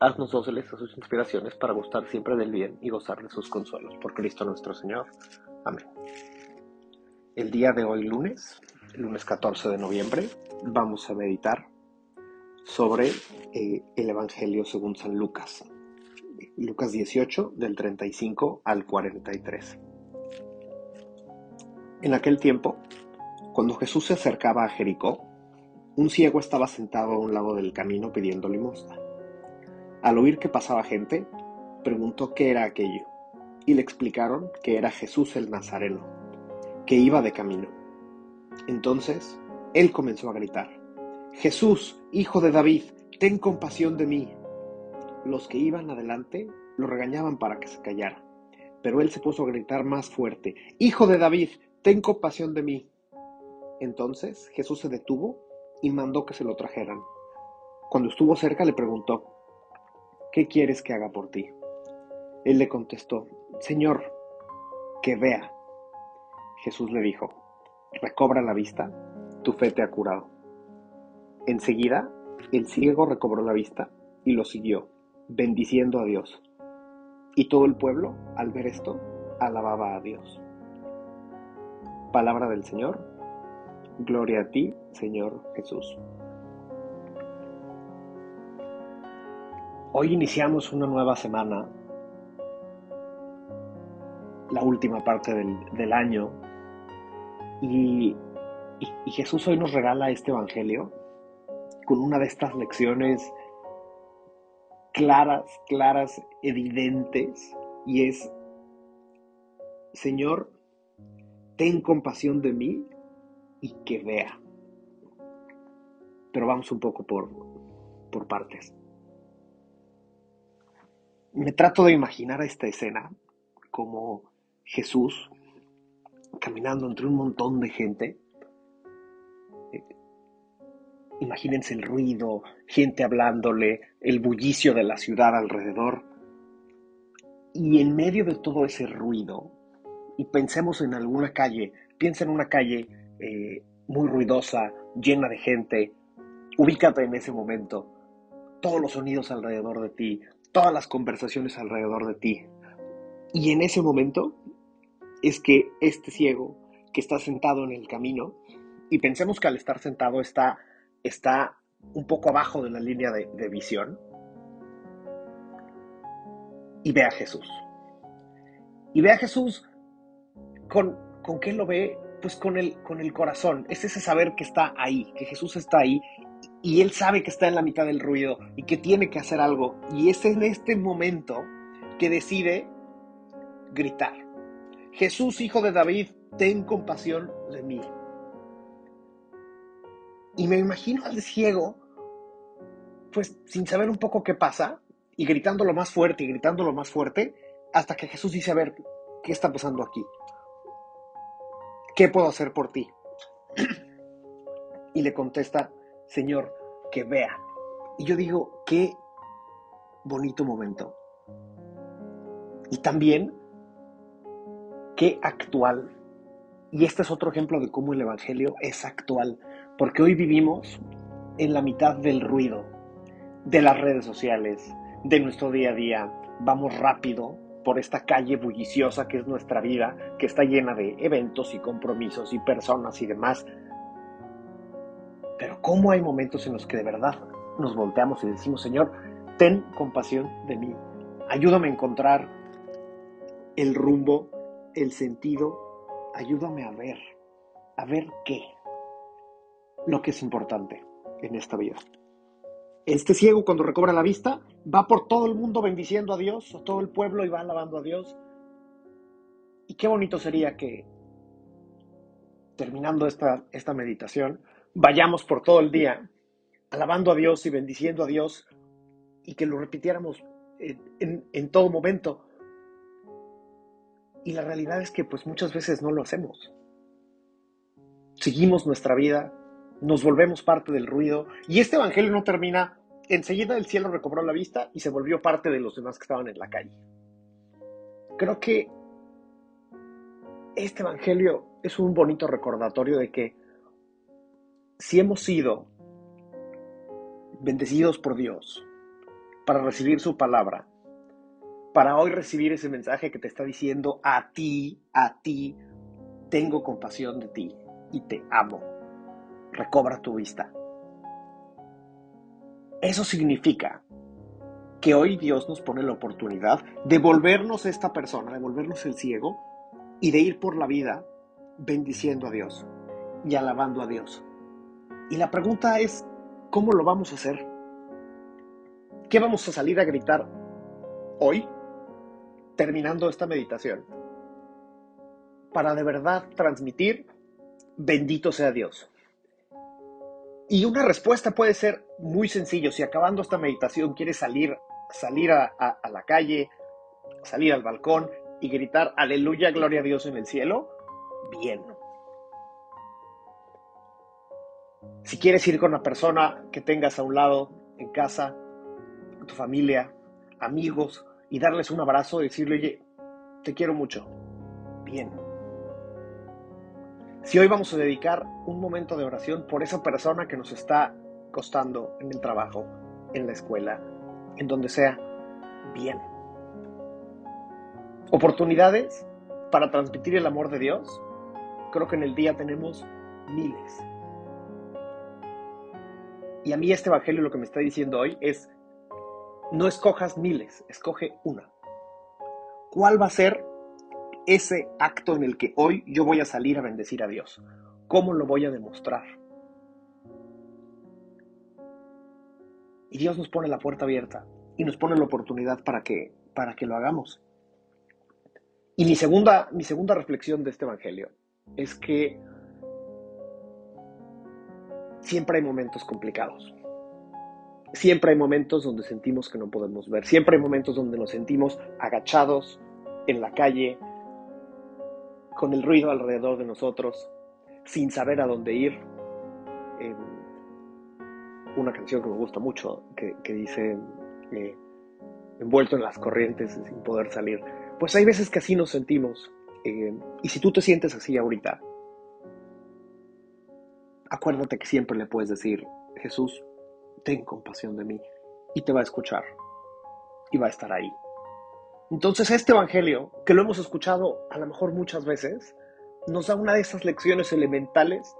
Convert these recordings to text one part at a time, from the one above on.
haznos dóciles a sus inspiraciones para gustar siempre del bien y gozar de sus consuelos. Por Cristo nuestro Señor. Amén. El día de hoy, lunes, lunes 14 de noviembre, vamos a meditar sobre eh, el Evangelio según San Lucas. Lucas 18, del 35 al 43. En aquel tiempo, cuando Jesús se acercaba a Jericó, un ciego estaba sentado a un lado del camino pidiendo limosna. Al oír que pasaba gente, preguntó qué era aquello, y le explicaron que era Jesús el Nazareno, que iba de camino. Entonces, él comenzó a gritar, Jesús, hijo de David, ten compasión de mí. Los que iban adelante lo regañaban para que se callara, pero él se puso a gritar más fuerte, Hijo de David, ten compasión de mí. Entonces Jesús se detuvo y mandó que se lo trajeran. Cuando estuvo cerca le preguntó, ¿qué quieres que haga por ti? Él le contestó, Señor, que vea. Jesús le dijo, recobra la vista, tu fe te ha curado. Enseguida, el ciego recobró la vista y lo siguió, bendiciendo a Dios. Y todo el pueblo, al ver esto, alababa a Dios. Palabra del Señor. Gloria a ti, Señor Jesús. Hoy iniciamos una nueva semana, la última parte del, año, y, y Jesús hoy nos regala este Evangelio con una de estas lecciones claras, claras, evidentes, y es, Señor, ten compasión de mí y que vea. Pero vamos un poco por, por partes. Me trato de imaginar esta escena como Jesús caminando entre un montón de gente. Imagínense el ruido, gente hablándole, el bullicio de la ciudad alrededor. Y en medio de todo ese ruido, y pensemos en alguna calle, piensa en una calle eh, muy ruidosa, llena de gente, ubícate en ese momento, todos los sonidos alrededor de ti, todas las conversaciones alrededor de ti. Y en ese momento es que este ciego que está sentado en el camino, y pensemos que al estar sentado está, está un poco abajo de la línea de, visión, y ve a Jesús. Y ve a Jesús con, con qué lo ve pues con el, con el corazón. Es ese saber que está ahí, que Jesús está ahí y él sabe que está en la mitad del ruido y que tiene que hacer algo. Y es en este momento que decide gritar. Jesús, hijo de David, ten compasión de mí. Y me imagino al ciego, pues sin saber un poco qué pasa, y gritando lo más fuerte y gritando lo más fuerte, hasta que Jesús dice, a ver, ¿qué está pasando aquí? ¿qué puedo hacer por ti? Y le contesta, Señor, que vea. Y yo digo, qué bonito momento. Y también, qué actual. Y este es otro ejemplo de cómo el Evangelio es actual, porque hoy vivimos en la mitad del ruido, de las redes sociales, de nuestro día a día. Vamos rápido, por esta calle bulliciosa que es nuestra vida, que está llena de eventos y compromisos y personas y demás. Pero ¿cómo hay momentos en los que de verdad nos volteamos y decimos, Señor, ten compasión de mí, ayúdame a encontrar el rumbo, el sentido, ayúdame a ver, a ver qué, lo que es importante en esta vida. Este ciego cuando recobra la vista va por todo el mundo bendiciendo a Dios, todo el pueblo y va alabando a Dios. Y qué bonito sería que, terminando esta, esta meditación, vayamos por todo el día alabando a Dios y bendiciendo a Dios y que lo repitiéramos en, todo momento. Y la realidad es que pues muchas veces no lo hacemos. Seguimos nuestra vida, nos volvemos parte del ruido y este evangelio no termina, enseguida el cielo recobró la vista y se volvió parte de los demás que estaban en la calle. Creo que este evangelio es un bonito recordatorio de que si hemos sido bendecidos por Dios para recibir su palabra, para hoy recibir ese mensaje que te está diciendo a ti, a ti, tengo compasión de ti y te amo. Recobra tu vista. Eso significa que hoy Dios nos pone la oportunidad de volvernos esta persona, de volvernos el ciego y de ir por la vida bendiciendo a Dios y alabando a Dios. Y la pregunta es, ¿cómo lo vamos a hacer? ¿Qué vamos a salir a gritar hoy, terminando esta meditación? Para de verdad transmitir, bendito sea Dios. Y una respuesta puede ser muy sencillo. Si acabando esta meditación quieres salir, salir a, a la calle, salir al balcón y gritar aleluya, gloria a Dios en el cielo, bien. Si quieres ir con una persona que tengas a un lado en casa, tu familia, amigos, y darles un abrazo y decirle, oye, te quiero mucho. Bien. Si hoy vamos a dedicar un momento de oración por esa persona que nos está costando en el trabajo, en la escuela, en donde sea, bien. Oportunidades para transmitir el amor de Dios, creo que en el día tenemos miles. Y a mí este Evangelio lo que me está diciendo hoy es, no escojas miles, escoge una. ¿Cuál va a ser ese acto en el que hoy yo voy a salir a bendecir a Dios? ¿Cómo lo voy a demostrar? Y Dios nos pone la puerta abierta y nos pone la oportunidad para que, para que lo hagamos. Y mi segunda, mi segunda reflexión de este Evangelio es que siempre hay momentos complicados. Siempre hay momentos donde sentimos que no podemos ver. Siempre hay momentos donde nos sentimos agachados en la calle, con el ruido alrededor de nosotros, sin saber a dónde ir. una canción que me gusta mucho, que, dice, eh, envuelto en las corrientes sin poder salir. Pues hay veces que así nos sentimos. Eh, y si tú te sientes así ahorita, acuérdate que siempre le puedes decir, Jesús, ten compasión de mí. Y te va a escuchar. Y va a estar ahí. Entonces este Evangelio, que lo hemos escuchado a lo mejor muchas veces, nos da una de esas lecciones elementales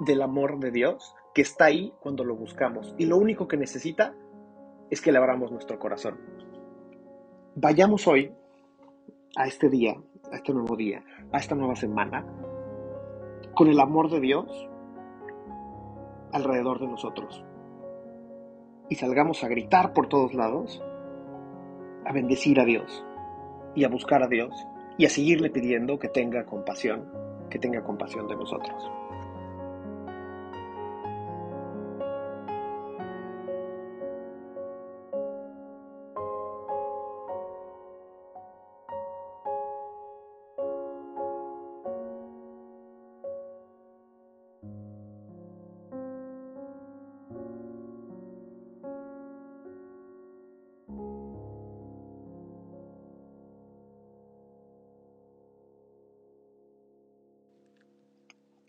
del amor de Dios que está ahí cuando lo buscamos. Y lo único que necesita es que le abramos nuestro corazón. Vayamos hoy a este día, a este nuevo día, a esta nueva semana, con el amor de Dios alrededor de nosotros. Y salgamos a gritar por todos lados, a bendecir a Dios y a buscar a Dios y a seguirle pidiendo que tenga compasión, que tenga compasión de nosotros.